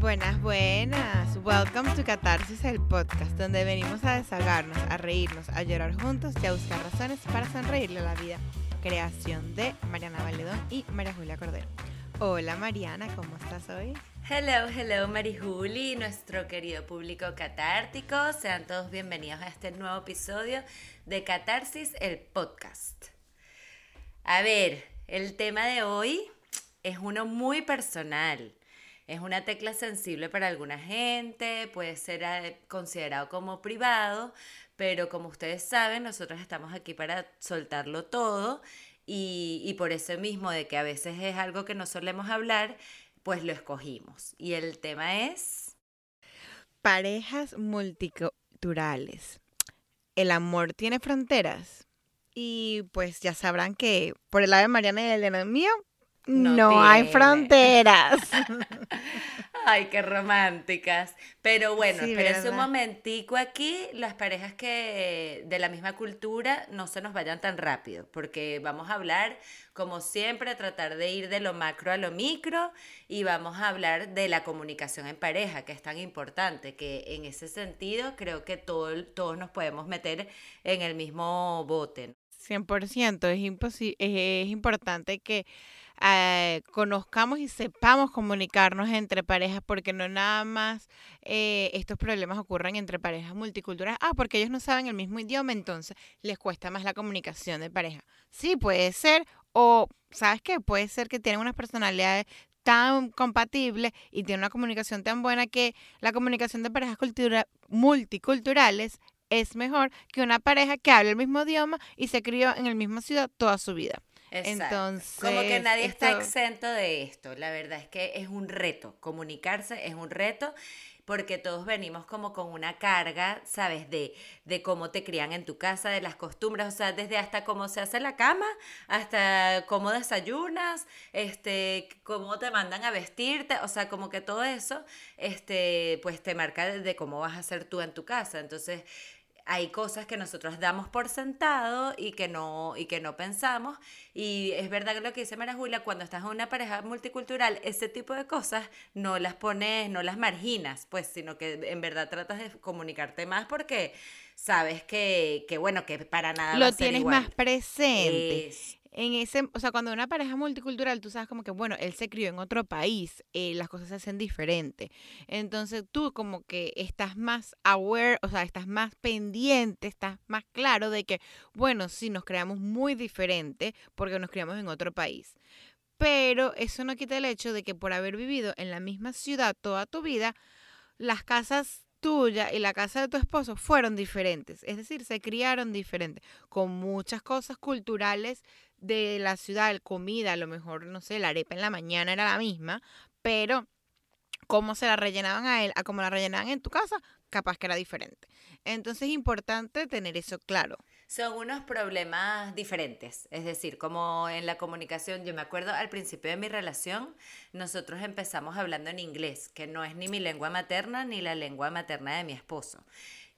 Buenas, buenas. Welcome to Catarsis, el podcast donde venimos a desahogarnos, a reírnos, a llorar juntos y a buscar razones para sonreírle a la vida. Creación de Mariana Valedón y María Julia Cordero. Hola Mariana, ¿cómo estás hoy? Hello, hello Marijuli, nuestro querido público catártico. Sean todos bienvenidos a este nuevo episodio de Catarsis, el podcast. A ver, el tema de hoy es uno muy personal. Es una tecla sensible para alguna gente, puede ser eh, considerado como privado, pero como ustedes saben, nosotros estamos aquí para soltarlo todo y, y por eso mismo de que a veces es algo que no solemos hablar, pues lo escogimos. Y el tema es... Parejas multiculturales. ¿El amor tiene fronteras? Y pues ya sabrán que por el lado de Mariana y el mío, no, hay fronteras. Ay, qué románticas. Pero bueno, sí, espérense un momentico aquí, las parejas que de la misma cultura no se nos vayan tan rápido, porque vamos a hablar, como siempre, a tratar de ir de lo macro a lo micro y vamos a hablar de la comunicación en pareja, que es tan importante, que en ese sentido creo que todo, todos nos podemos meter en el mismo bote. 100%, es, es importante que eh, conozcamos y sepamos comunicarnos entre parejas, porque no nada más eh, estos problemas ocurren entre parejas multiculturales. Ah, porque ellos no saben el mismo idioma, entonces les cuesta más la comunicación de pareja. Sí, puede ser, o ¿sabes qué? Puede ser que tienen unas personalidades tan compatibles y tienen una comunicación tan buena que la comunicación de parejas multiculturales es mejor que una pareja que habla el mismo idioma y se crió en la misma ciudad toda su vida. Entonces, como que nadie está exento de esto. La verdad es que es un reto. Comunicarse es un reto porque todos venimos como con una carga, ¿sabes? De, de cómo te crían en tu casa, de las costumbres, o sea, desde hasta cómo se hace la cama, hasta cómo desayunas, este, cómo te mandan a vestirte, o sea, como que todo eso, este, pues te marca de cómo vas a ser tú en tu casa. Entonces, hay cosas que nosotros damos por sentado y que no, y que no pensamos. Y es verdad que lo que dice María Julia, cuando estás en una pareja multicultural, ese tipo de cosas no las pones, no las marginas, pues, sino que en verdad tratas de comunicarte más porque sabes que, que bueno, que para nada lo tienes más presente en ese, o sea, cuando una pareja multicultural, tú sabes como que, bueno, él se crió en otro país, eh, las cosas se hacen diferente. Entonces tú como que estás más aware, o sea, estás más pendiente, estás más claro de que, bueno, sí, nos creamos muy diferente porque nos criamos en otro país. Pero eso no quita el hecho de que por haber vivido en la misma ciudad toda tu vida, las casas tuya y la casa de tu esposo fueron diferentes, es decir, se criaron diferentes, con muchas cosas culturales de la ciudad, comida, a lo mejor, no sé, la arepa en la mañana era la misma, pero cómo se la rellenaban a él, a cómo la rellenaban en tu casa, capaz que era diferente. Entonces es importante tener eso claro. Son unos problemas diferentes, es decir, como en la comunicación, yo me acuerdo al principio de mi relación, nosotros empezamos hablando en inglés, que no es ni mi lengua materna ni la lengua materna de mi esposo.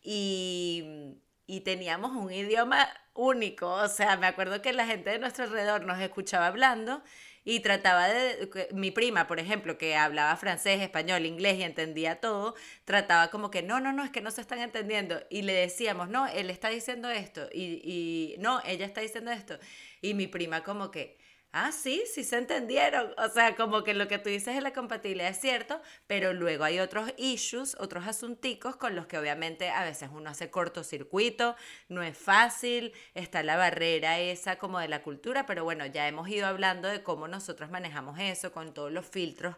Y y teníamos un idioma único. O sea, me acuerdo que la gente de nuestro alrededor nos escuchaba hablando y trataba de, mi prima, por ejemplo, que hablaba francés, español, inglés y entendía todo, trataba como que, no, no, no, es que no se están entendiendo. Y le decíamos, no, él está diciendo esto y, y no, ella está diciendo esto. Y mi prima como que, ah, sí, sí se entendieron. O sea, como que lo que tú dices es la compatibilidad es cierto, pero luego hay otros issues, otros asunticos con los que obviamente a veces uno hace cortocircuito, no es fácil, está la barrera esa como de la cultura, pero bueno, ya hemos ido hablando de cómo nosotros manejamos eso con todos los filtros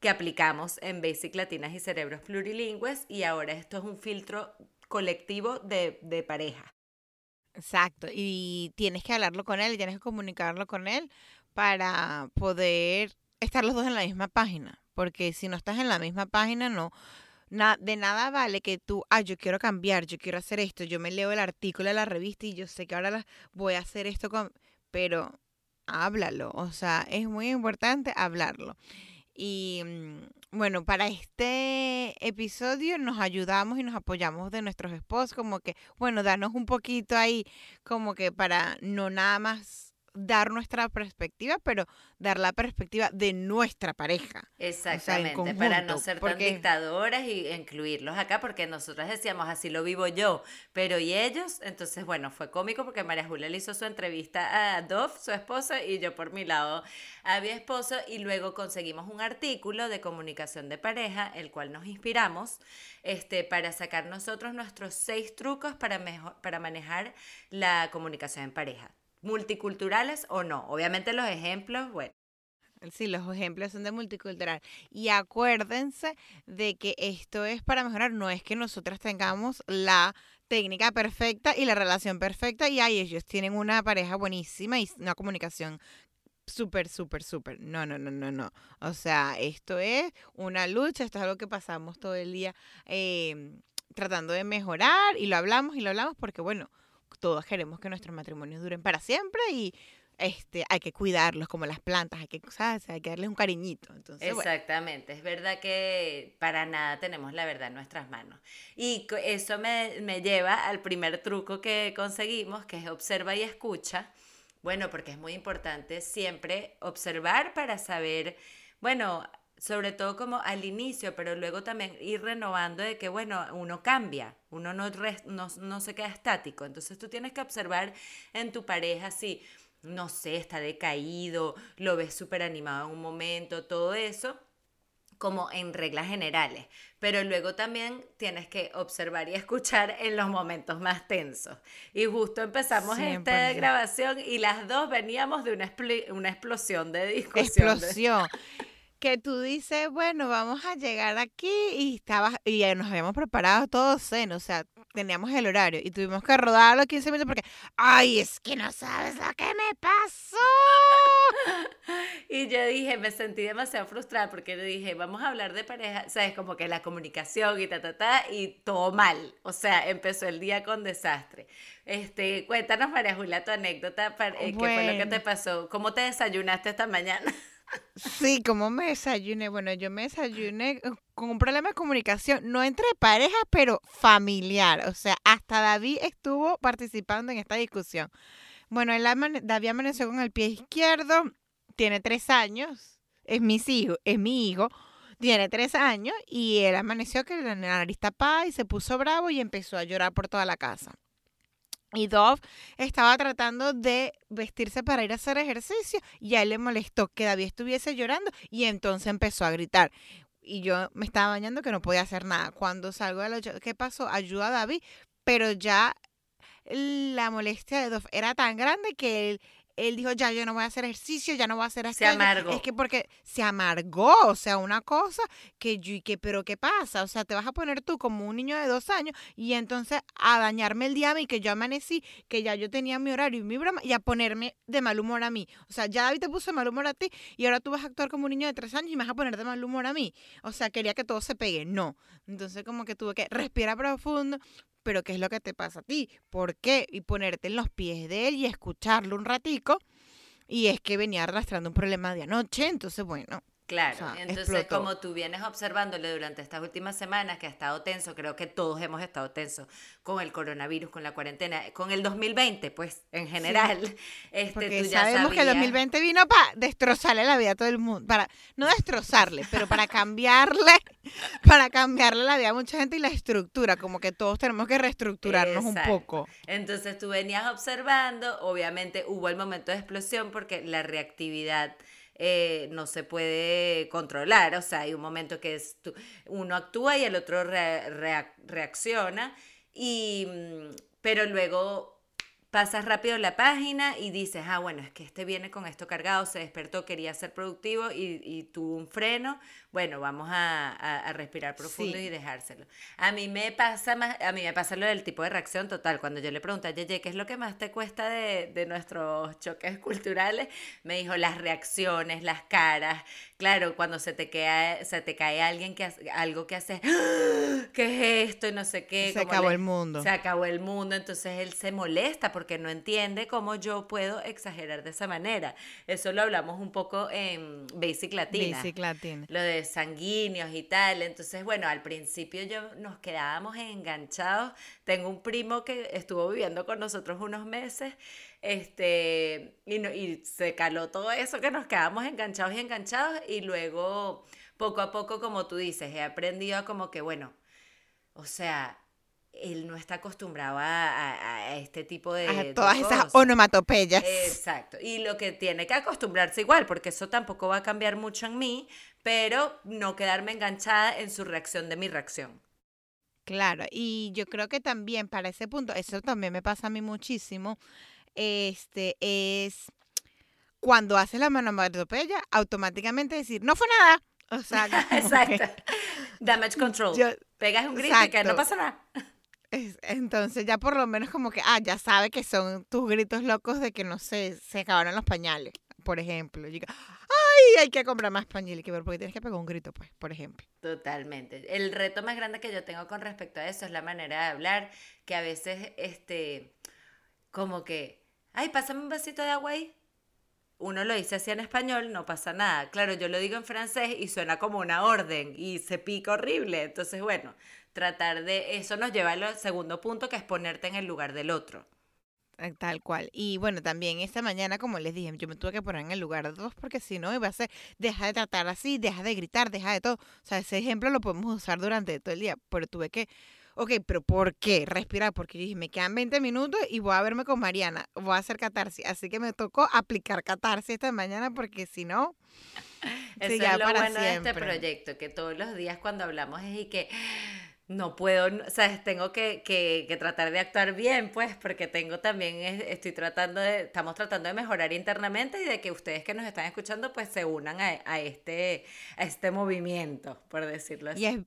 que aplicamos en Basic Latinas y Cerebros Plurilingües y ahora esto es un filtro colectivo de, de pareja. Exacto, y tienes que hablarlo con él tienes que comunicarlo con él para poder estar los dos en la misma página, porque si no estás en la misma página, no, de nada vale que tú, ah, yo quiero cambiar, yo quiero hacer esto, yo me leo el artículo de la revista y yo sé que ahora voy a hacer esto con, pero háblalo, o sea, es muy importante hablarlo. Y mm, bueno, para este episodio nos ayudamos y nos apoyamos de nuestros esposos, como que, bueno, danos un poquito ahí, como que para no nada más dar nuestra perspectiva, pero dar la perspectiva de nuestra pareja. Exactamente, para no ser tan dictadoras y incluirlos acá, porque nosotros decíamos, así lo vivo yo, pero ¿y ellos? Entonces, bueno, fue cómico porque María Julia le hizo su entrevista a Dove, su esposa, y yo por mi lado a mi esposo, y luego conseguimos un artículo de comunicación de pareja, el cual nos inspiramos, este, para sacar nosotros nuestros seis trucos para, mejor, para manejar la comunicación en pareja multiculturales o no. Obviamente los ejemplos, bueno. Sí, los ejemplos son de multicultural. Y acuérdense de que esto es para mejorar, no es que nosotras tengamos la técnica perfecta y la relación perfecta y ahí ellos tienen una pareja buenísima y una comunicación súper, súper, súper. No, no, no, no, no. O sea, esto es una lucha, esto es algo que pasamos todo el día em, tratando de mejorar y lo hablamos y lo hablamos porque, bueno, todos queremos que nuestros matrimonios duren para siempre y este, hay que cuidarlos como las plantas, hay que, hay que darles un cariñito. Entonces, Exactamente, es verdad que para nada tenemos la verdad en nuestras manos. Y eso me, me lleva al primer truco que conseguimos, que es observa y escucha. Bueno, porque es muy importante siempre observar para saber, bueno, sobre todo como al inicio, pero luego también ir renovando de que, bueno, uno cambia, uno no, no, no se queda estático. Entonces tú tienes que observar en tu pareja si, no sé, está decaído, lo ves súper animado en un momento, todo eso como en reglas generales, pero luego también tienes que observar y escuchar en los momentos más tensos. Y justo empezamos esta grabación y las dos veníamos de una, una explosión de discusión. Explosión que tú dices, bueno, vamos a llegar aquí y estabas, y nos habíamos preparado todos en, o sea, teníamos el horario y tuvimos que rodar los 15 minutos porque, ay, es que no sabes lo que me pasó. y yo dije, me sentí demasiado frustrada porque dije, vamos a hablar de pareja, sabes, como que la comunicación y ta, ta, ta, y todo mal. O sea, empezó el día con desastre. Este, cuéntanos, María Julia, tu anécdota, eh, ¿qué fue lo que te pasó? ¿Cómo te desayunaste esta mañana? Sí, como me desayuné? Bueno, yo me desayuné eh, con un problema de comunicación, no entre parejas, pero familiar. O sea, hasta David estuvo participando en esta discusión. Bueno, él David amaneció con el pie izquierdo, tiene tres años, es mi hijo, es mi hijo, tiene tres años, y él amaneció que la nariz tapada y se puso bravo y empezó a llorar por toda la casa. Y Dove estaba tratando de vestirse para ir a hacer ejercicio y a él le molestó que David estuviese llorando y entonces empezó a gritar. Y yo me estaba bañando que no podía hacer nada. Cuando salgo de la... ¿Qué pasó? Ayuda a David, pero ya la molestia de Dove era tan grande que él él dijo, ya, yo no voy a hacer ejercicio, ya no voy a hacer Se amargó. Es que porque se amargó, o sea, una cosa que yo, que, pero ¿qué pasa? O sea, te vas a poner tú como un niño de dos años y entonces a dañarme el día a mí, que yo amanecí, que ya yo tenía mi horario y mi broma, y a ponerme de mal humor a mí. O sea, ya David te puso de mal humor a ti y ahora tú vas a actuar como un niño de tres años y me vas a poner de mal humor a mí. O sea, quería que todo se pegue. No. Entonces como que tuve que respirar profundo, pero ¿qué es lo que te pasa a ti? ¿Por qué? Y ponerte en los pies de él y escucharlo un ratico. Y es que venía arrastrando un problema de anoche, entonces bueno, Claro, entonces como tú vienes observándole durante estas últimas semanas que ha estado tenso, creo que todos hemos estado tensos con el coronavirus, con la cuarentena, con el 2020, pues en general. Este, Porque tú ya sabemos que el 2020 vino para destrozarle la vida a todo el mundo, para no destrozarle, pero para cambiarle, para cambiarle la vida a mucha gente y la estructura, como que todos tenemos que reestructurarnos un poco. Entonces tú venías observando, obviamente hubo el momento de explosión porque la reactividad eh, no se puede controlar. O sea, hay un momento que es uno actúa y el otro reacciona. Y, mm, pero luego pasas rápido la página y dices, ah, bueno, es que este viene con esto cargado, se despertó, quería ser productivo y, y tuvo un freno, bueno, vamos a, a, respirar profundo y dejárselo. A mí me pasa más, a mí me pasa lo del tipo de reacción total. Cuando yo le pregunté a Yeye, ¿qué es lo que más te cuesta de, de nuestros choques culturales? Me dijo las reacciones, las caras. Claro, cuando se te, queda, se te cae alguien que hace, algo que hace, ¡Ah! ¿qué es esto? Y no sé qué. Se acabó el mundo. Se acabó el mundo, entonces él se molesta porque porque no entiende cómo yo puedo exagerar de esa manera. Eso lo hablamos un poco en Basic Latina. Basic Latina. Lo de sanguíneos y tal. Entonces, bueno, al principio yo nos quedábamos enganchados. Tengo un primo que estuvo viviendo con nosotros unos meses este, y, no, y se caló todo eso que nos quedamos enganchados y enganchados y luego poco a poco, como tú dices, he aprendido como que, bueno, o sea, él no está acostumbrado a, este tipo de... A todas esas onomatopeyas. Exacto. Y lo que tiene que acostumbrarse igual, porque eso tampoco va a cambiar mucho en mí, pero no quedarme enganchada en su reacción de mi reacción. Claro, y yo creo que también para ese punto, eso también me pasa a mí muchísimo, este es cuando haces la onomatopeya, automáticamente decir, no fue nada. O sea, exacto. Damage control. Pegas un grito y que no pasa nada. Entonces ya por lo menos como que, ah, ya sabe que son tus gritos locos de que, no sé, se acabaron los pañales, por ejemplo. Y ay, hay que comprar más pañales, que porque tienes que pegar un grito, pues, por ejemplo. Totalmente. El reto más grande que yo tengo con respecto a eso es la manera de hablar, que a veces, este, como que, ay, pásame un vasito de agua ahí uno lo dice así en español, no pasa nada. Claro, yo lo digo en francés y suena como una orden y se pica horrible. Entonces, bueno, tratar de eso nos lleva al segundo punto, que es ponerte en el lugar del otro. Eh, tal cual. Y bueno, también esta mañana, como les dije, yo me tuve que poner en el lugar de dos porque si no iba a ser, deja de tratar así, deja de gritar, deja de todo. O sea, ese ejemplo lo podemos usar durante todo el día, pero tuve que ok, pero ¿por qué? Respirar, porque dije, me quedan 20 minutos y voy a verme con Mariana, voy a hacer catarsis. Así que me tocó aplicar catarsis esta mañana porque si no... Eso es lo bueno de este proyecto, que todos los días cuando hablamos es y que no puedo, o sea, tengo que, que, que, tratar de actuar bien, pues, porque tengo también, estoy tratando de, estamos tratando de mejorar internamente y de que ustedes que nos están escuchando, pues, se unan a, a este, a este movimiento, por decirlo así. Y es,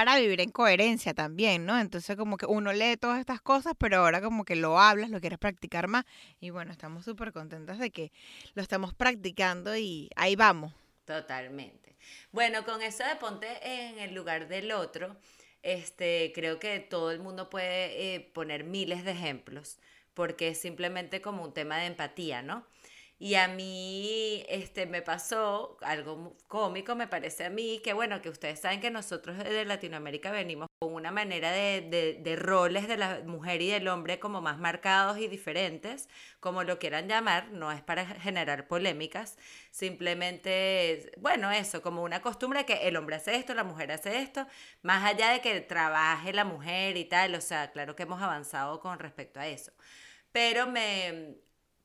para vivir en coherencia también, ¿no? Entonces como que uno lee todas estas cosas, pero ahora como que lo hablas, lo quieres practicar más y bueno, estamos súper contentos de que lo estamos practicando y ahí vamos. Totalmente. Bueno, con eso de ponte en el lugar del otro, este, creo que todo el mundo puede eh, poner miles de ejemplos, porque es simplemente como un tema de empatía, ¿no? Y a mí este, me pasó algo cómico, me parece a mí, que bueno, que ustedes saben que nosotros de Latinoamérica venimos con una manera de, de, de, roles de la mujer y del hombre como más marcados y diferentes, como lo quieran llamar, no es para generar polémicas, simplemente, bueno, eso, como una costumbre que el hombre hace esto, la mujer hace esto, más allá de que trabaje la mujer y tal, o sea, claro que hemos avanzado con respecto a eso. Pero me,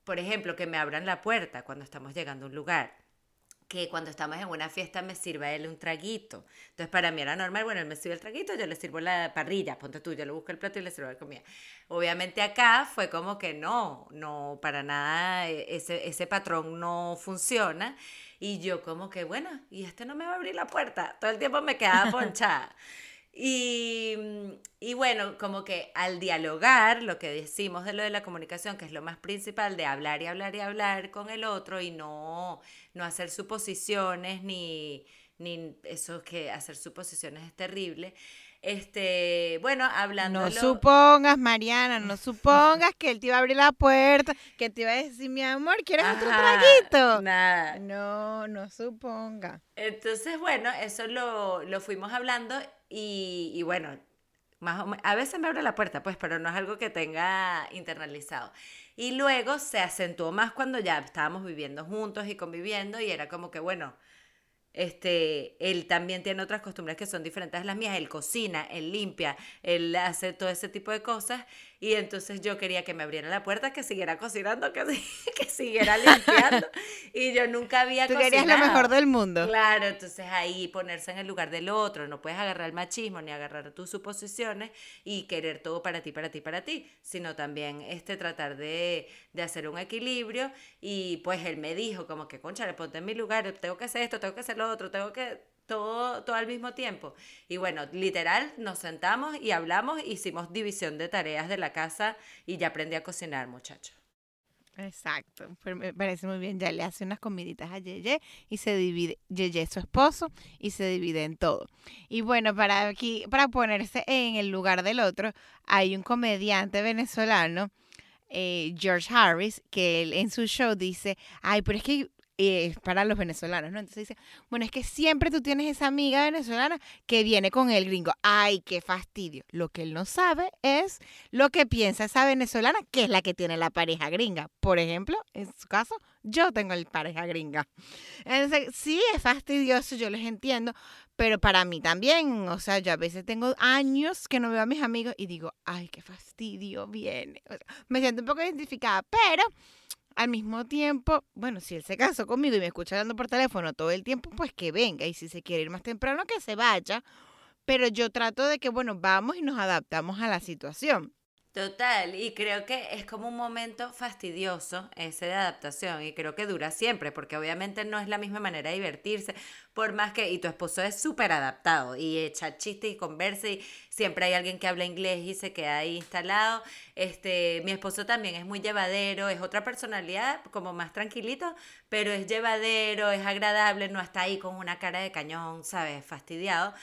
por ejemplo, que me abran la puerta cuando estamos llegando a un lugar que cuando estamos en una fiesta me sirva él un traguito. Entonces, para mí era normal, bueno, él me sirve el traguito, yo le sirvo la parrilla, ponte tú, yo le busco el plato y le sirvo la comida. Obviamente acá fue como que no, no, para nada, e, ese, ese patrón no funciona. Y yo como que, bueno, y este no me va a abrir la puerta. Todo el tiempo me quedaba ponchada. Y, y, bueno, como que al dialogar, lo que decimos de lo de la comunicación, que es lo más principal, de hablar y hablar y hablar con el otro y no, no hacer suposiciones, ni, ni eso que hacer suposiciones es terrible. Este, bueno, hablando. No supongas, Mariana, no supongas que él te iba a abrir la puerta, que te iba a decir, mi amor, ¿quieres otro traguito? Nada. No, no suponga. Entonces, bueno, eso lo, lo fuimos hablando y, bueno, más a veces me abre la puerta, pues, pero no es algo que tenga internalizado. Y luego se acentuó más cuando ya estábamos viviendo juntos y conviviendo y era como que, bueno, este, él también tiene otras costumbres que son diferentes a las mías. Él cocina, él limpia, él hace todo ese tipo de cosas. Y entonces yo quería que me abriera la puerta, que siguiera cocinando, que, que siguiera limpiando. y yo nunca había Tú querías lo mejor del mundo. Claro, entonces ahí ponerse en el lugar del otro. No puedes agarrar el machismo ni agarrar tus suposiciones y querer todo para ti, para ti, para ti. Sino también este, tratar de, de hacer un equilibrio. Y pues él me dijo como que, concha, le ponte en mi lugar, tengo que hacer esto, tengo que hacer lo otro, tengo que todo, todo al mismo tiempo. Y bueno, literal, nos sentamos y hablamos, hicimos división de tareas de la casa y ya aprendí a cocinar, muchacho. Exacto, me parece muy bien. Ya le hace unas comiditas a Yeye y se divide, Yeye su esposo y se divide en todo. Y bueno, para aquí, para ponerse en el lugar del otro, hay un comediante venezolano eh, George Harris, que él en su show dice, ay, pero es que eh, para los venezolanos, ¿no? Entonces dice, bueno, es que siempre tú tienes esa amiga venezolana que viene con el gringo. Ay, qué fastidio. Lo que él no sabe es lo que piensa esa venezolana, que es la que tiene la pareja gringa. Por ejemplo, en su caso, yo tengo la pareja gringa. Entonces, sí, es fastidioso, yo les entiendo, pero para mí también, o sea, yo a veces tengo años que no veo a mis amigos y digo, ay, qué fastidio viene. me siento un poco identificada, pero al mismo tiempo, bueno, si él se casó conmigo y me escucha hablando por teléfono todo el tiempo, pues que venga. Y si se quiere ir más temprano, que se vaya. Pero yo trato de que, bueno, vamos y nos adaptamos a la situación. Total, y creo que es como un momento fastidioso ese de adaptación y creo que dura siempre porque obviamente no es la misma manera de divertirse, por más que, y tu esposo es súper adaptado y echa chistes y conversa y siempre hay alguien que habla inglés y se queda ahí instalado, este, mi esposo también es muy llevadero, es otra personalidad como más tranquilito, pero es llevadero, es agradable, no está ahí con una cara de cañón, ¿sabes? Fastidiado.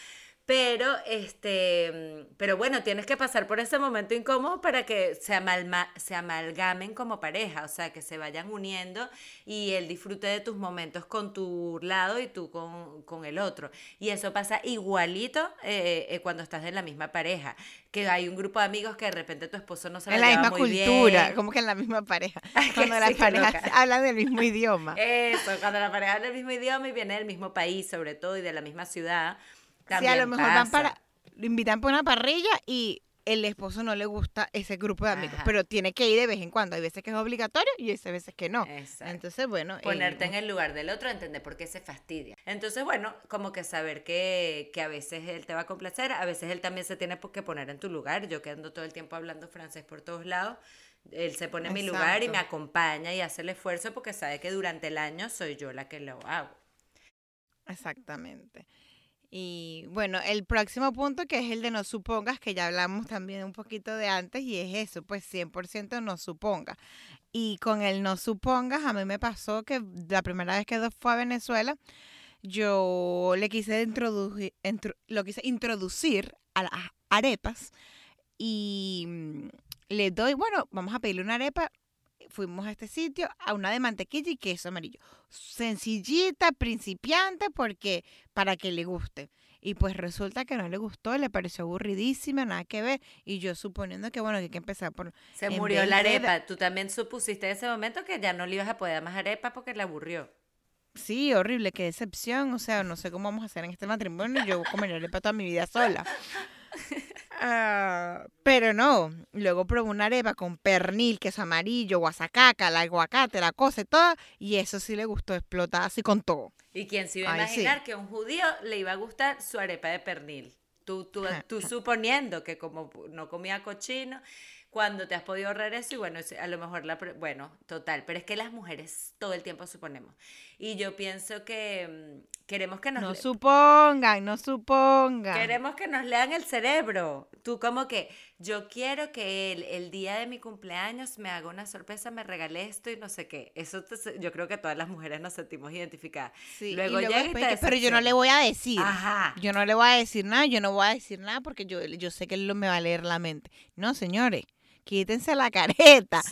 Pero, este, pero bueno, tienes que pasar por ese momento incómodo para que se, se amalgamen como pareja, o sea, que se vayan uniendo y él disfrute de tus momentos con tu lado y tú con, el otro. Y eso pasa igualito eh, eh, cuando estás en la misma pareja, que hay un grupo de amigos que de repente tu esposo no se En la misma cultura, como que en la misma pareja. Cuando las parejas hablan del mismo idioma. Eso, cuando la pareja habla del mismo idioma y viene del mismo país, sobre todo, y de la misma ciudad sí, a lo mejor van para, lo invitan para una parrilla y el esposo no le gusta ese grupo de amigos, pero tiene que ir de vez en cuando. Hay veces que es obligatorio y hay veces que no. Entonces, bueno. Ponerte en el lugar del otro, entender por qué se fastidia. Entonces, bueno, como que saber que, que, a veces él te va a complacer, a veces él también se tiene que poner en tu lugar. Yo quedando todo el tiempo hablando francés por todos lados. Él se pone en mi lugar y me acompaña y hace el esfuerzo porque sabe que durante el año soy yo la que lo hago. Exactamente. Y bueno, el próximo punto que es el de no supongas, que ya hablamos también un poquito de antes, y es eso, pues 100% no supongas. Y con el no supongas, a mí me pasó que la primera vez que fue a Venezuela, yo le quise introducir, lo quise introducir a las arepas y mm, le doy, bueno, vamos a pedirle una arepa fuimos a este sitio, a una de mantequilla y queso amarillo. Sencillita, principiante, porque para que le guste. Y pues resulta que no le gustó, le pareció aburridísima, nada que ver. Y yo suponiendo que, bueno, que hay que empezar por... Se murió la arepa. Tú también supusiste en ese momento que ya no le ibas a poder dar más arepa porque le aburrió. Sí, horrible, qué decepción. O sea, no sé cómo vamos a hacer en este matrimonio. Yo comer arepa toda mi vida sola. Ah, pero no, luego probé una arepa con pernil, queso amarillo, guasacaca, el aguacate, la cosa y todo, y eso sí le gustó explotar así con todo. ¿Y quién se iba a imaginar que a un judío le iba a gustar su arepa de pernil? Tú, tú, tú suponiendo que como no comía cochino, cuando te has podido ahorrar eso y bueno, a lo mejor la... Bueno, total, pero es que las mujeres todo el tiempo suponemos. Y yo pienso que mm, queremos que nos... No supongan, no supongan. Queremos que nos lean el cerebro. Tú como que, yo quiero que el, el día de mi cumpleaños me haga una sorpresa, me regale esto y no sé qué. Eso yo creo que todas las mujeres nos sentimos identificadas. Sí, luego, llega Pero yo no le voy a decir. Ajá. Yo no le voy a decir nada, yo no voy a decir nada porque yo, yo sé que él me va a leer la mente. No, señores quítense la careta.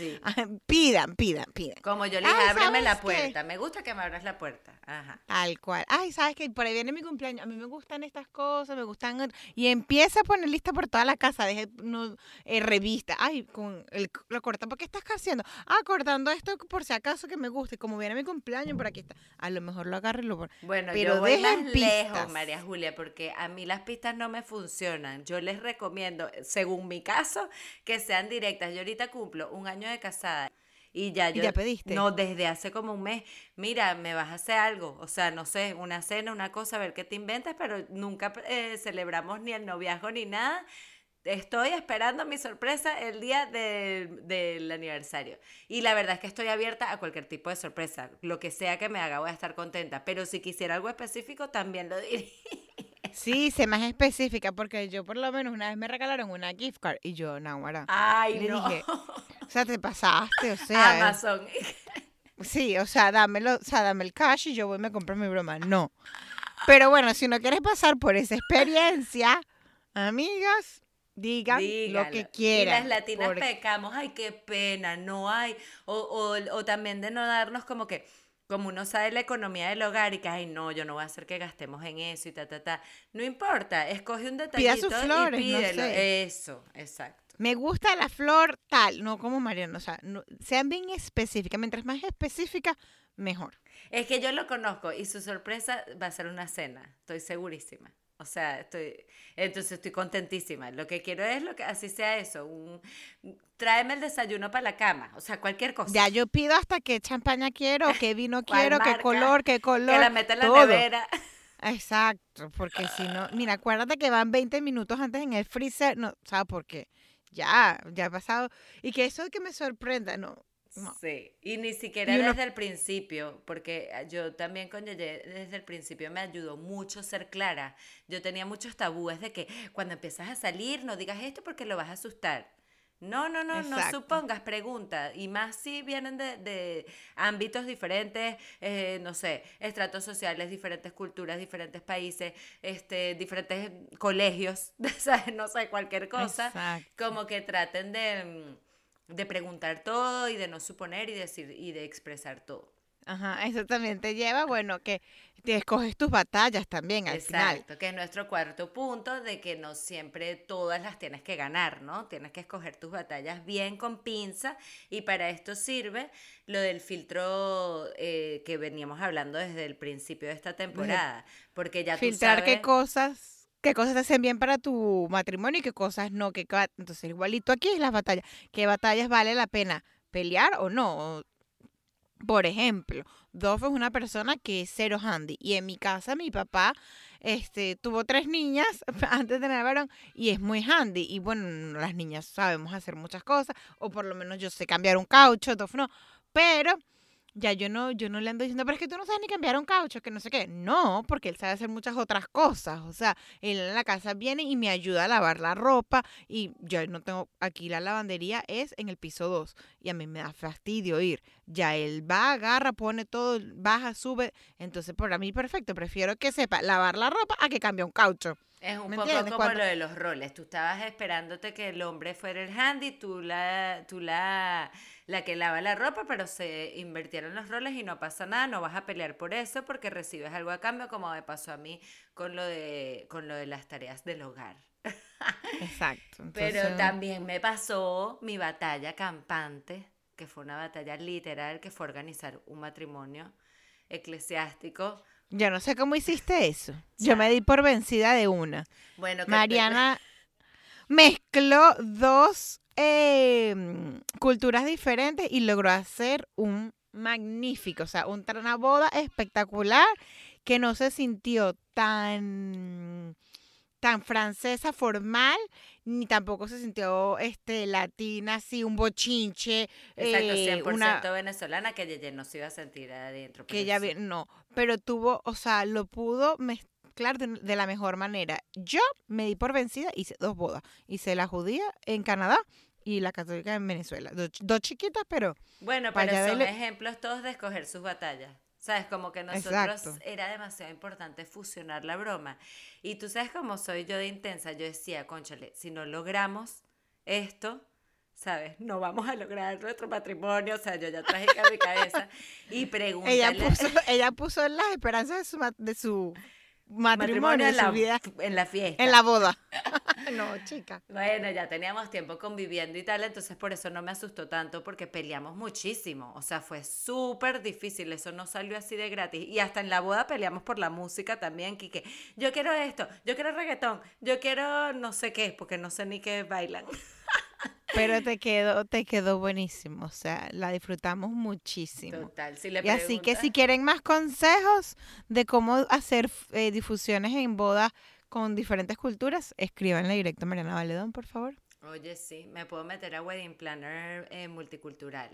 Pidan, pidan, pidan. Como yo le dije, ábreme la puerta. Me gusta que me abras la puerta. Ajá. Tal cual. Ay, ¿sabes qué? Por ahí viene mi cumpleaños. A mí me gustan estas cosas, me gustan. Y empieza a poner lista por toda la casa. Deje no, eh, revista. Ay, con el, lo corta. ¿Por qué estás haciendo? Ah, cortando esto por si acaso que me guste. Como viene mi cumpleaños, por aquí está. A lo mejor lo agarro y lo pongo. Bueno, Pero yo voy más lejos, María Julia, porque a mí las pistas no me funcionan. Yo les recomiendo, según mi caso, que sean directas. Yo ahorita cumplo un año de casada y ya yo... ¿Ya pediste? No, desde hace como un mes. Mira, me vas a hacer algo. O sea, no sé, una cena, una cosa, a ver qué te inventas, pero nunca eh, celebramos ni el noviazgo ni nada. Estoy esperando mi sorpresa el día del aniversario. Y la verdad es que estoy abierta a cualquier tipo de sorpresa. Lo que sea que me haga, voy a estar contenta. Pero si quisiera algo específico, también lo diría. Sí, sé más específica, porque yo por lo menos una vez me regalaron una gift card y yo, no, ahora. Ay, le dije, o sea, te pasaste, o sea. Amazon. Sí, o sea, dámelo, o sea, dame el cash y yo voy y me compro mi broma. No. Pero bueno, si no quieres pasar por esa experiencia, amigas, digan lo que quieran. Y las latinas porque- pecamos, ay, qué pena, no hay. O, o, o también de no darnos como que, como uno sabe la economía del hogar y que, ay, no, yo no voy a hacer que gastemos en eso y ta, ta, ta. No importa, escoge un Pida detallito sus flores, y no pídelo. sé. Eso, exacto. Me gusta la flor tal, no como Mariana, o sea, no- sean bien específicas. Mientras más específica, mejor. Es que yo lo conozco y su sorpresa va a ser una cena, estoy segurísima. O sea, estoy, entonces estoy contentísima. Lo que quiero es lo que así sea eso, un, tráeme el desayuno para la cama, o sea, cualquier cosa. Ya yo pido hasta qué champaña quiero, qué vino ¿Cuál quiero, qué color, qué que color. la meta en la todo. nevera. Exacto, porque si no, mira, acuérdate que van 20 minutos antes en el freezer, no, ¿sabes por qué? Ya, ya ha pasado. Y que eso que me sorprenda, no. No. Sí, y ni siquiera Y uno- desde el principio, porque ah, yo también con Yeye desde el principio me ayudó mucho ser clara. Yo tenía muchos tabúes de que cuando empiezas a salir no digas esto porque lo vas a asustar. No, no, no, no supongas, pregunta. Y más si vienen de, de ámbitos diferentes, eh, no sé, estratos sociales, diferentes culturas, diferentes países, este, diferentes colegios, no sé, cualquier cosa Exacto. como que traten de, mm, de preguntar todo y de no suponer y decir y de expresar todo. Ajá, eso también te lleva, bueno, que te escoges tus batallas también al final. Exacto, que es nuestro cuarto punto de que no siempre todas las tienes que ganar, ¿no? Tienes que escoger tus batallas bien con pinza y para esto sirve lo del filtro eh, que veníamos hablando desde el principio de esta temporada, porque ya Filtrar tú qué cosas, qué cosas te hacen bien para tu matrimonio y qué cosas no. Que, entonces, igualito aquí es las batallas. ¿Qué batallas vale la pena pelear o no? Por ejemplo, Doff es una persona que es cero handy. Y en mi casa, mi papá este, tuvo tres niñas antes de tener varón y es muy handy. Y bueno, las niñas sabemos hacer muchas cosas, o por lo menos yo sé cambiar un caucho, Doff no. Pero ya yo no, yo no le ando diciendo, pero es que tú no sabes ni cambiar un caucho, que no sé qué. No, porque él sabe hacer muchas otras cosas. O sea, él en la casa viene y me ayuda a lavar la ropa. Y yo no tengo, aquí la lavandería es en el piso 2. Y a mí me da fastidio ir. Ya él va, agarra, pone todo, baja, sube. Entonces, para mí, perfecto. Prefiero que sepa lavar la ropa a que cambie un caucho. Es un ¿Me poco entiendes? como Cuando- lo de los roles. Tú estabas esperándote que el hombre fuera el handy, tú la, tú la, la que lava la ropa, pero se invirtieron los roles y no pasa nada, no vas a pelear por eso porque recibes algo a cambio, como me pasó a mí con lo de, con lo de las tareas del hogar. Exacto. Pero también me pasó mi batalla campante, que fue una batalla literal, que fue organizar un matrimonio eclesiástico. Yo no sé cómo hiciste eso. Yo me di por vencida de una. Bueno, que te- Mariana mezcló dos eh, culturas diferentes y logró hacer un magnífico, o sea, un una boda espectacular que no se sintió tan tan francesa formal ni tampoco se sintió este latina así un bochinche Exacto, eh, 100% una venezolana que Yeye no se iba a sentir adentro. que ella no, pero tuvo, o sea, lo pudo mezclar de, de la mejor manera. Yo me di por vencida, hice dos bodas. Hice la judía en Canadá y la católica en Venezuela. Dos, dos chiquitas, pero Bueno, pero son dele- ejemplos todos de escoger sus batallas. ¿Sabes? Como que nosotros Exacto. era demasiado importante fusionar la broma. Y tú sabes cómo soy yo de intensa. Yo decía, conchale, si no logramos esto, ¿sabes? No vamos a lograr nuestro matrimonio. O sea, yo ya traje a mi cabeza. Y ella pregúntale. puso, ella puso las esperanzas de su, de su matrimonio, en su la, vida en la fiesta. en la boda. no, chica. Bueno, ya teníamos tiempo conviviendo y tal, entonces por eso no me asustó tanto porque peleamos muchísimo. O sea, fue súper difícil, eso no salió así de gratis. Y hasta en la boda peleamos por la música también, Kike. Yo quiero esto, yo quiero reggaetón, yo quiero no sé qué, porque no sé ni qué bailan. Pero te quedó, te quedó buenísimo. O sea, la disfrutamos muchísimo. Total, si le Y así que si quieren más consejos de cómo hacer eh, difusiones en bodas con diferentes culturas, escríbanle directo a Mariana Valedón, por favor. Oye, sí, me puedo meter a Wedding Planner eh, multicultural.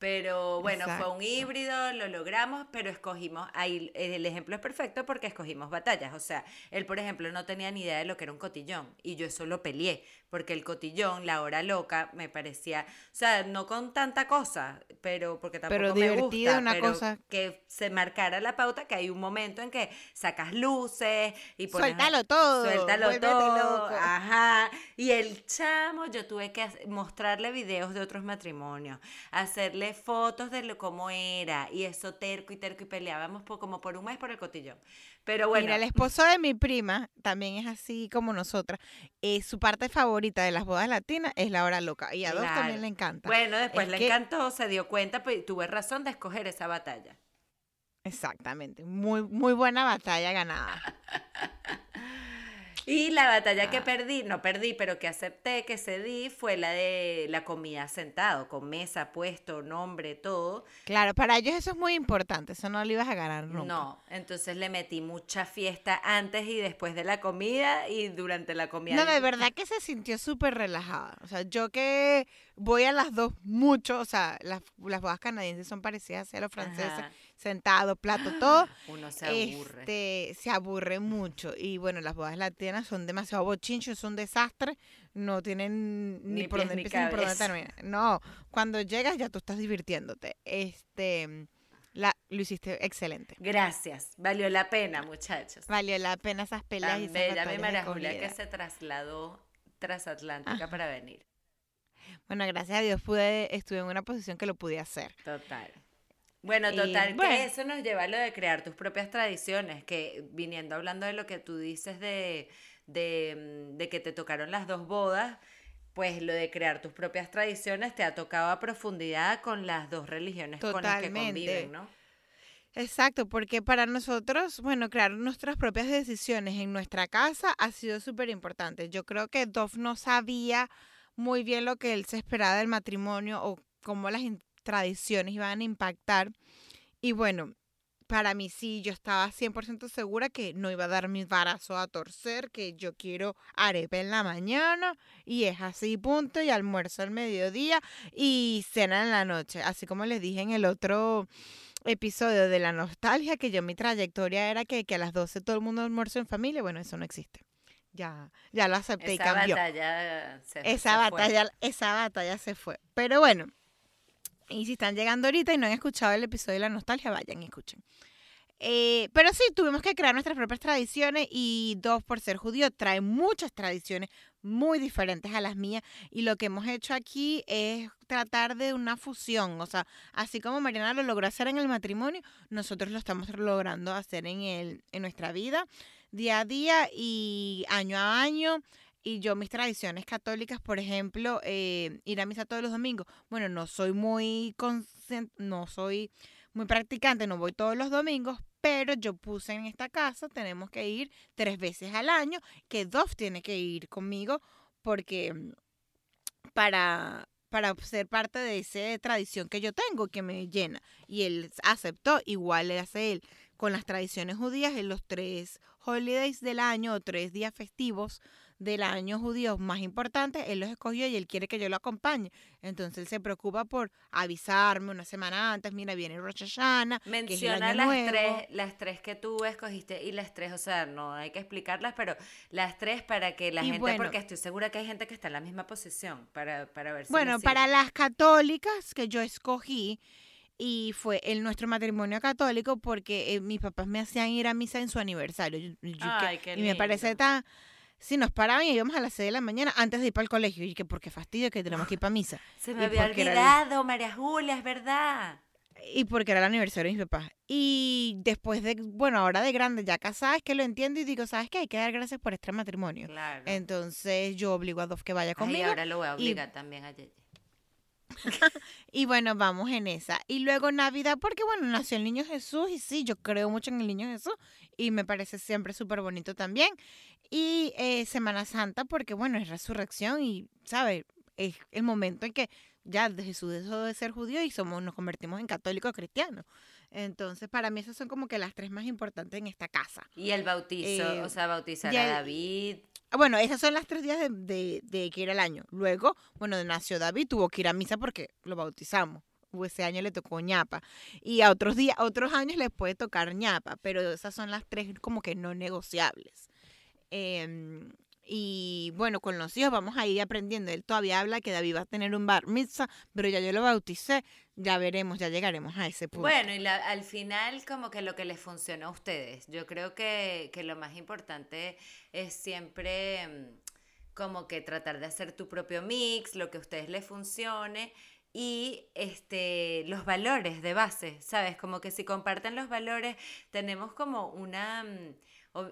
Pero bueno, fue un híbrido, lo logramos, pero escogimos, ahí el ejemplo es perfecto porque escogimos batallas. O sea, él, por ejemplo, no tenía ni idea de lo que era un cotillón y yo eso lo peleé, porque el cotillón, la hora loca, me parecía, o sea, no con tanta cosa, pero porque tampoco me gusta, una pero cosa. que se marcara la pauta que hay un momento en que sacas luces y pones... Suéltalo todo. Suéltalo todo. Ajá. Y el chamo, yo tuve que mostrarle videos de otros matrimonios, hacerle fotos de lo, cómo era y eso terco y terco y peleábamos por, como por un mes por el cotillón. Pero bueno. Mira, el esposo de mi prima también es así como nosotras. Eh, su parte favorita de las bodas latinas es la hora loca y a dos también le encanta. Bueno, después le encantó, se dio cuenta, pues tuve razón de escoger esa batalla. Exactamente, muy, muy buena batalla ganada. Y la batalla que ah. perdí, no perdí, pero que acepté, que cedí, fue la de la comida sentado, con mesa, puesto, nombre, todo. Claro, para ellos eso es muy importante, eso no lo ibas a ganar nunca. No, entonces le metí mucha fiesta antes y después de la comida y durante la comida. No, de verdad que se sintió súper relajada. O sea, yo que voy a las dos mucho, o sea, las, las bodas canadienses son parecidas a las francesas sentado, plato, todo. Uno se aburre. Este, se aburre mucho. Y bueno, las bodas latinas son demasiado bochinchos, es un desastre. No tienen ni, por dónde empezar ni por dónde terminar. No, cuando llegas ya tú estás divirtiéndote. Este, la, lo hiciste excelente. Gracias. Valió la pena, muchachos. Valió la pena esas peleas y esas bella mi María que se trasladó transatlántica para venir. Bueno, gracias a Dios pude, estuve en una posición que lo pude hacer. Total. Bueno, total, que eso nos lleva a lo de crear tus propias tradiciones, que viniendo hablando de lo que tú dices de, de, mm, de que te tocaron las dos bodas, pues lo de crear tus propias tradiciones te ha tocado a profundidad con las dos religiones con las que conviven, ¿no? Exacto, porque para nosotros, bueno, crear nuestras propias decisiones en nuestra casa ha sido súper importante. Yo creo que Dov no sabía muy bien lo que él se esperaba del matrimonio o cómo las tradiciones iban a impactar. Y bueno, para mí sí, yo estaba 100% segura que no iba a dar mi embarazo a torcer, que yo quiero arepa en la mañana y es así, punto, y almuerzo al mediodía y cena en la noche. Así como les dije en el otro episodio de la nostalgia, que yo mi trayectoria era que, que a las 12 todo el mundo almuerzo en familia, bueno, eso no existe. Ya, ya lo acepté esa y cambió. Batalla se, esa batalla, esa batalla se fue. Pero bueno, y si están llegando ahorita y no han escuchado el episodio de la nostalgia, vayan y escuchen. Eh, pero sí, tuvimos que crear nuestras propias tradiciones y dos, por ser judío, trae muchas tradiciones muy diferentes a las mías y lo que hemos hecho aquí es tratar de una fusión, o sea, así como Mariana lo logró hacer en el matrimonio, nosotros lo estamos logrando hacer en, el, en nuestra vida día a día y año a año. Y yo mis tradiciones católicas, por ejemplo, eh, ir a misa todos los domingos. Bueno, no soy muy no soy muy practicante, no voy todos los domingos, pero yo puse en esta casa, tenemos que ir tres veces al año, que Dov tiene que ir conmigo porque mm, para, para ser parte de esa tradición que yo tengo, que me llena. Y él aceptó, igual le hace él con las tradiciones judías en los tres holidays del año o tres días festivos del año judío más importante, él los escogió y él quiere que yo lo acompañe. Entonces él se preocupa por avisarme una semana antes, mira, viene Rosh Hashanah. Menciona las tres, las tres que tú escogiste y las tres, o sea, no hay que explicarlas, pero las tres para que la gente, porque estoy segura que hay gente que está en la misma posición, para, para ver si Bueno, para las católicas que yo escogí, y fue el nuestro matrimonio católico porque eh, mis papás me hacían ir a misa en su aniversario. y me parece tan si nos paraban y íbamos a las 6 de la mañana antes de ir para el colegio. Y que porque fastidio que tenemos que ir para misa. Se me había olvidado, María Julia, es verdad. Y porque era el aniversario de mis papás. Y después de, bueno, ahora de grande, ya casada, es que lo entiendo y digo, ¿sabes qué? Hay que dar gracias por este matrimonio. Claro. Entonces yo obligo a Dov que vaya conmigo. Y ahora lo voy a obligar también a Yeye. y bueno, vamos en esa. Y luego Navidad, porque bueno, nació el niño Jesús y sí, yo creo mucho en el niño Jesús y me parece siempre súper bonito también. Y eh, Semana Santa, porque bueno, es resurrección y, ¿sabes? Es el momento en que ya Jesús dejó de ser judío y somos, nos convertimos en católicos cristianos. Entonces, para mí esas son como que las tres más importantes en esta casa. Y el bautizo, o eh, sea, bautizar a David. Ah, bueno, esas son las tres días de, que ir al año. Luego, bueno, nació David, tuvo que ir a misa porque lo bautizamos. ese año le tocó ñapa. Y a otros días, otros años les puede tocar ñapa, pero esas son las tres como que no negociables. Em, y bueno, con los hijos vamos a ir aprendiendo. Él todavía habla que David va a tener un bar mitzvah, pero ya yo lo bauticé. Ya veremos, ya llegaremos a ese punto. Bueno, y al final como que lo que les funciona a ustedes. Yo creo que, que lo más importante es siempre mm, como que tratar de hacer tu propio mix, lo que a ustedes les funcione y este los valores de base, ¿sabes? Como que si comparten los valores, tenemos como una mm,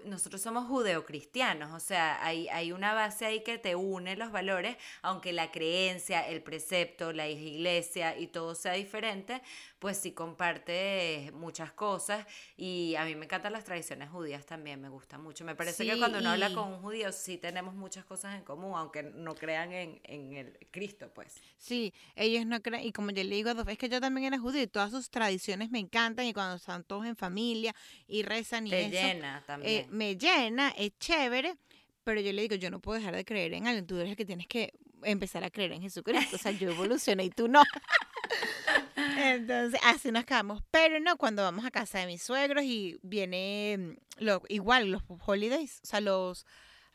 nosotros somos judeocristianos, o sea, hay, hay una base ahí que te une los valores, aunque la creencia, el precepto, la iglesia y todo sea diferente, pues sí comparte muchas cosas y a mí me encantan las tradiciones judías también, me gusta mucho. Me parece que cuando uno habla con un judío sí tenemos muchas cosas en común, aunque no crean en, en el Cristo, pues. Sí, ellos no creen, y como yo le digo, es que yo también era judío y todas sus tradiciones me encantan y cuando están todos en familia y rezan y Te llena también. Eh, me llena, es chévere, pero yo le digo, yo no puedo dejar de creer en alguien, tú eres el que tienes que empezar a creer en Jesucristo, o sea, yo evolucioné y tú no. Entonces, así nos quedamos. Pero no, cuando vamos a casa de mis suegros y viene mm, lo, igual los holidays, o sea, los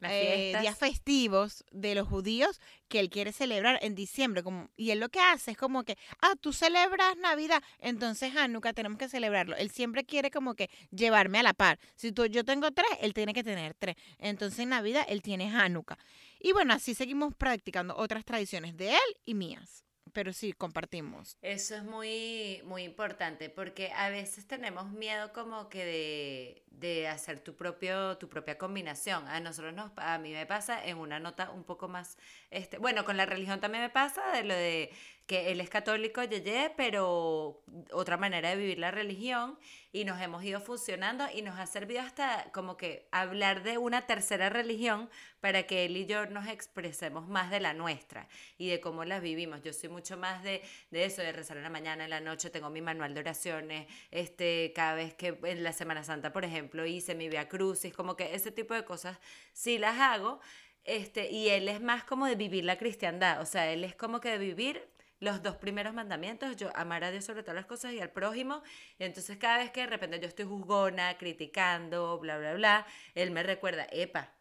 eh, días festivos de los judíos que él quiere celebrar en diciembre. Como, y él lo que hace es como que, ah, tú celebras Navidad, entonces Hanukkah tenemos que celebrarlo. Él siempre quiere como que llevarme a la par. Si tú, yo tengo tres, él tiene que tener tres. Entonces en Navidad él tiene Hanukkah. Y bueno, así seguimos practicando otras tradiciones de él y mías pero sí compartimos. Eso es muy, muy importante porque a veces tenemos miedo como que de, de, hacer tu, propio, tu propia combinación. A nosotros nos, a mí me pasa en una nota un poco más, este, bueno, con la religión también me pasa de lo de que él es católico, Yeye, pero otra manera de vivir la religión y nos hemos ido funcionando y nos ha servido hasta como que hablar de una tercera religión para que él y yo nos expresemos más de la nuestra y de cómo las vivimos. Yo soy mucho más de, de eso, de rezar en la mañana, en la noche, tengo mi manual de oraciones, este, cada vez que en la Semana Santa, por ejemplo, hice mi Via Crucis, como que ese tipo de cosas sí las hago. Este, y él es más como de vivir la cristiandad, o sea, él es como que de vivir los dos primeros mandamientos, yo amar a Dios sobre todas las cosas y al prójimo. Y entonces cada vez que de repente yo estoy juzgona, criticando, bla, bla, bla, él me recuerda, epa,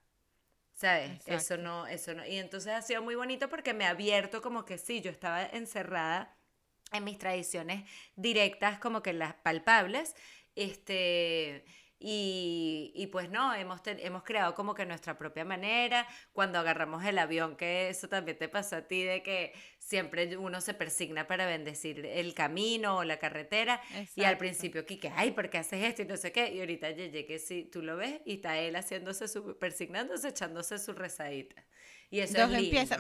¿sabes? Eso no, eso no. Y entonces ha sido muy bonito porque me ha abierto como que sí, yo estaba encerrada en mis tradiciones directas, como que las palpables, este y, y, pues no, hemos, hemos creado como que nuestra propia manera. Cuando agarramos el avión, que eso también te pasó a ti, de que siempre uno se persigna para bendecir el camino o la carretera. Y al principio, que ay, ¿por qué haces esto? Y no sé qué. Y ahorita llegué que sí, tú lo ves y está él haciéndose su, persignándose, echándose su rezadita. Y eso es lindo. empieza,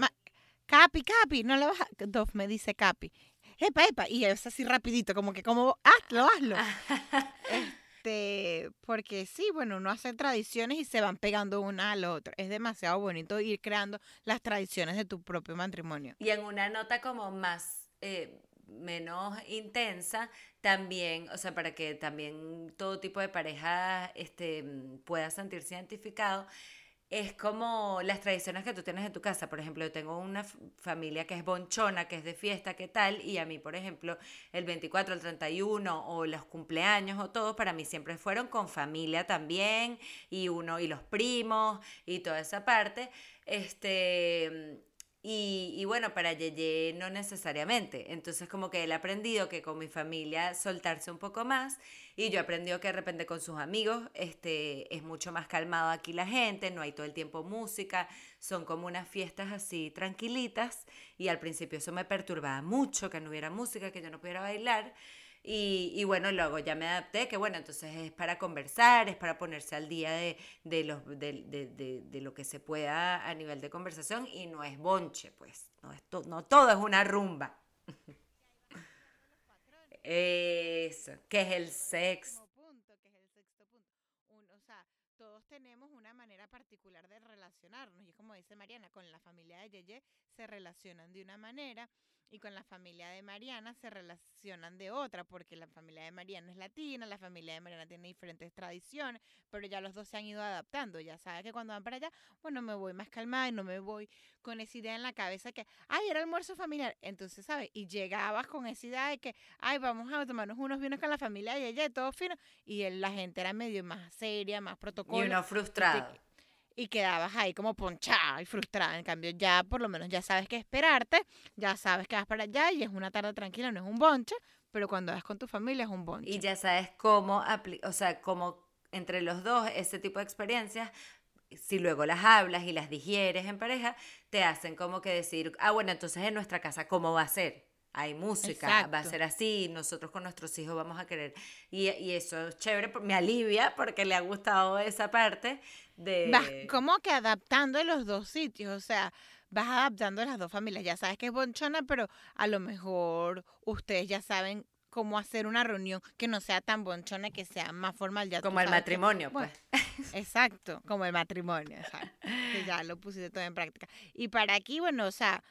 capi, capi, no lo vas a... Dov me dice capi. Epa, epa. Y es así rapidito, como que como, hazlo, hazlo. Este, porque sí, bueno, uno hace tradiciones y se van pegando una al otro. Es demasiado bonito ir creando las tradiciones de tu propio matrimonio. Y en una nota como más, eh, menos intensa, también, o sea, para que también todo tipo de pareja este, pueda sentirse identificado, es como las tradiciones que tú tienes en tu casa. Por ejemplo, yo tengo una familia que es bonchona, que es de fiesta, ¿qué tal? Y a mí, por ejemplo, el 24, el 31 o los cumpleaños o todo, para mí siempre fueron con familia también y uno y los primos y toda esa parte. Este, y, bueno, para Yeye no necesariamente. Entonces como que él ha aprendido que con mi familia soltarse un poco más y yo he aprendido que de repente con sus amigos este, es mucho más calmado aquí la gente, no hay todo el tiempo música, son como unas fiestas así tranquilitas y al principio eso me perturbaba mucho, que no hubiera música, que yo no pudiera bailar. Y, y, bueno, luego ya me adapté, que bueno, entonces es para conversar, es para ponerse al día de, de, los, de, de, de, lo que se pueda a nivel de conversación y no es bonche, pues, no, es no todo es una rumba. Eso, que es el sexto todos tenemos una manera particular de relacionarnos. Y es como dice Mariana, con la familia de Yeye se relacionan de una manera y con la familia de Mariana se relacionan de otra, porque la familia de Mariana es latina, la familia de Mariana tiene diferentes tradiciones, pero ya los dos se han ido adaptando. Ya sabes que cuando van para allá, bueno, me voy más calmada y no me voy con esa idea en la cabeza que, ay, era almuerzo familiar. Entonces, ¿sabes? Y llegabas con esa idea de que, ay, vamos a tomarnos unos vinos con la familia de Yeye, todo fino. Y la gente era medio más seria, más protocolo. Y uno frustrado y quedabas ahí como ponchada y frustrada. En cambio, ya por lo menos ya sabes qué esperarte, ya sabes que vas para allá y es una tarde tranquila, no es un bonche, pero cuando vas con tu familia es un bonche. Y ya sabes cómo, o sea, cómo entre los dos ese tipo de experiencias si luego las hablas y las digieres en pareja, te hacen como que decir, ah, bueno, entonces en nuestra casa, ¿cómo va a ser? Hay música, va a ser así, nosotros con nuestros hijos vamos a querer. Y, eso es chévere, me alivia porque le ha gustado esa parte de... Vas como que adaptando los dos sitios, o sea, vas adaptando las dos familias. Ya sabes que es bonchona, pero a lo mejor ustedes ya saben cómo hacer una reunión que no sea tan bonchona, que sea más formal. Ya como el matrimonio, pues. Exacto, como el matrimonio, exacto, que ya lo pusiste todo en práctica. Y para aquí, bueno, o sea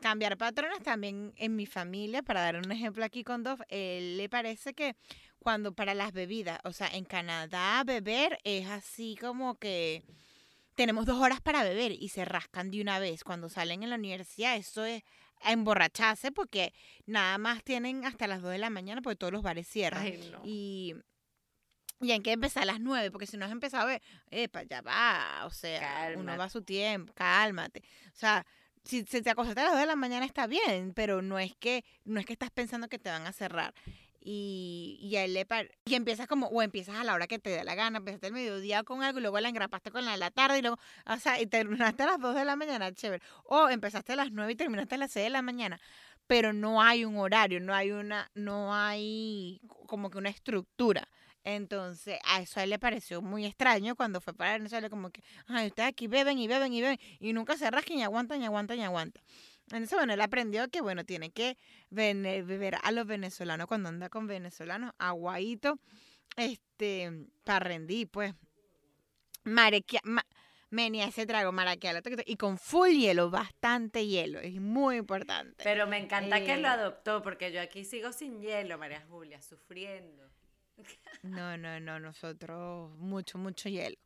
cambiar patrones también en mi familia, para dar un ejemplo aquí con Dov, él le parece que cuando para las bebidas, o sea, en Canadá beber es así como que tenemos dos horas para beber y se rascan de una vez. Cuando salen en la universidad, eso es a emborracharse porque nada más tienen hasta las dos de la mañana porque todos los bares cierran. Y y hay que empezar a las nueve, porque si no has empezado a ver, epa, ya va, o sea, uno va a su tiempo, cálmate. O sea, si, se te acostaste a las 2 de la mañana está bien, pero no es que no es que estás pensando que te van a cerrar. Y, y le y empiezas como, o empiezas a la hora que te dé la gana, empezaste el mediodía con algo y luego la engrapaste con la de la tarde y luego, o sea, y terminaste a las 2 de la mañana, chévere. O empezaste a las 9 y terminaste a las 6 de la mañana, pero no hay un horario, no hay una, no hay como que una estructura. Entonces, a eso a él le pareció muy extraño cuando fue para Venezuela, como que, ay, ustedes aquí beben y beben y beben, y nunca se rasquen y aguantan y aguantan y aguantan. Entonces, bueno, él aprendió que, bueno, tiene que beber a los venezolanos cuando anda con venezolanos, aguadito, este, para rendir, pues. Marequia, ma, menía ese trago, maraquealo, y con full hielo, bastante hielo, es muy importante. Pero me encanta que lo eh, adoptó, porque yo aquí sigo sin hielo, María Julia, sufriendo. No, no, no, nosotros mucho, mucho hielo.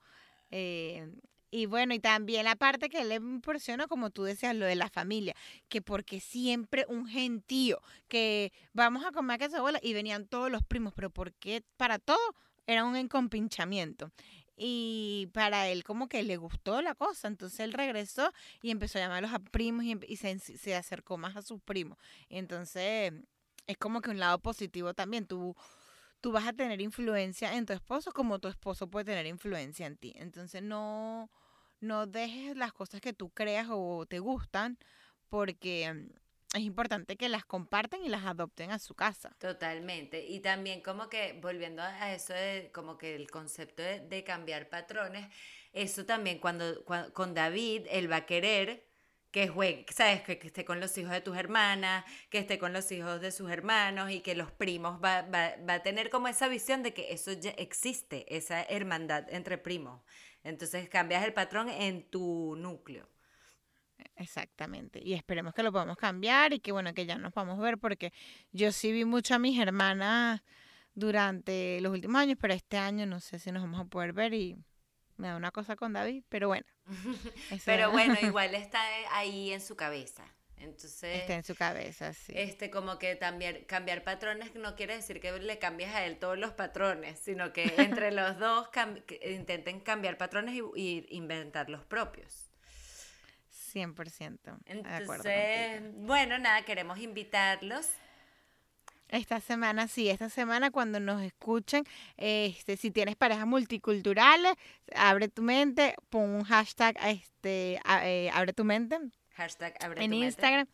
Eh, y bueno, y también la parte que le impresiona, como tú decías, lo de la familia, que porque siempre un gentío, que vamos a comer a abuela y venían todos los primos, pero porque para todo era un encompinchamiento. Y para él como que le gustó la cosa, entonces él regresó y empezó a llamarlos a primos y, se, se, acercó más a sus primos. Entonces es como que un lado positivo también. Tú tú vas a tener influencia en tu esposo como tu esposo puede tener influencia en ti. Entonces no, no dejes las cosas que tú creas o te gustan porque mm, es importante que las compartan y las adopten a su casa. Totalmente. Y también como que volviendo a eso de como que el concepto de, cambiar patrones, eso también cuando, con David, él va a querer que juegue, sabes, que, esté con los hijos de tus hermanas, que esté con los hijos de sus hermanos y que los primos va, va, va a tener como esa visión de que eso ya existe, esa hermandad entre primos. Entonces cambias el patrón en tu núcleo. Exactamente. Y esperemos que lo podamos cambiar y que bueno, que ya nos podamos ver porque yo sí vi mucho a mis hermanas durante los últimos años, pero este año no sé si nos vamos a poder ver y me da una cosa con David, pero bueno. pero bueno, igual está ahí en su cabeza. Entonces, está en su cabeza, sí. Este, como que cambiar, cambiar patrones no quiere decir que le cambies a él todos los patrones, sino que entre los dos intenten cambiar patrones y, inventar los propios. 100%. Entonces, bueno, nada, queremos invitarlos esta semana, sí, esta semana cuando nos escuchen, este, si tienes parejas multiculturales, abre tu mente, pon un hashtag, este, eh, abre tu mente. Hashtag abre en Instagram.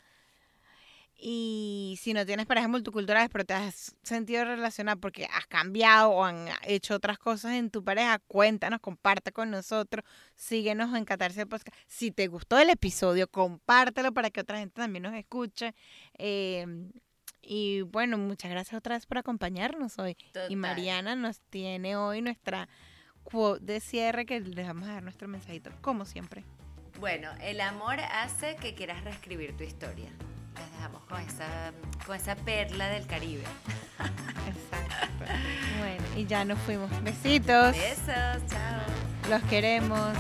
Y si no tienes parejas multiculturales, pero te has sentido relacionar porque has cambiado o han hecho otras cosas en tu pareja, cuéntanos, comparte con nosotros, síguenos en Catarse Podcast. Si te gustó el episodio, compártelo para que otra gente también nos escuche. Eh, y bueno, muchas gracias otra vez por acompañarnos hoy. Y Mariana nos tiene hoy nuestra quote de cierre que les vamos a dar nuestro mensajito, como siempre. Bueno, el amor hace que quieras reescribir tu historia. Les dejamos con esa, con esa perla del Caribe. Exacto. bueno, y ya nos fuimos. Besitos. Besos, chao. Los queremos.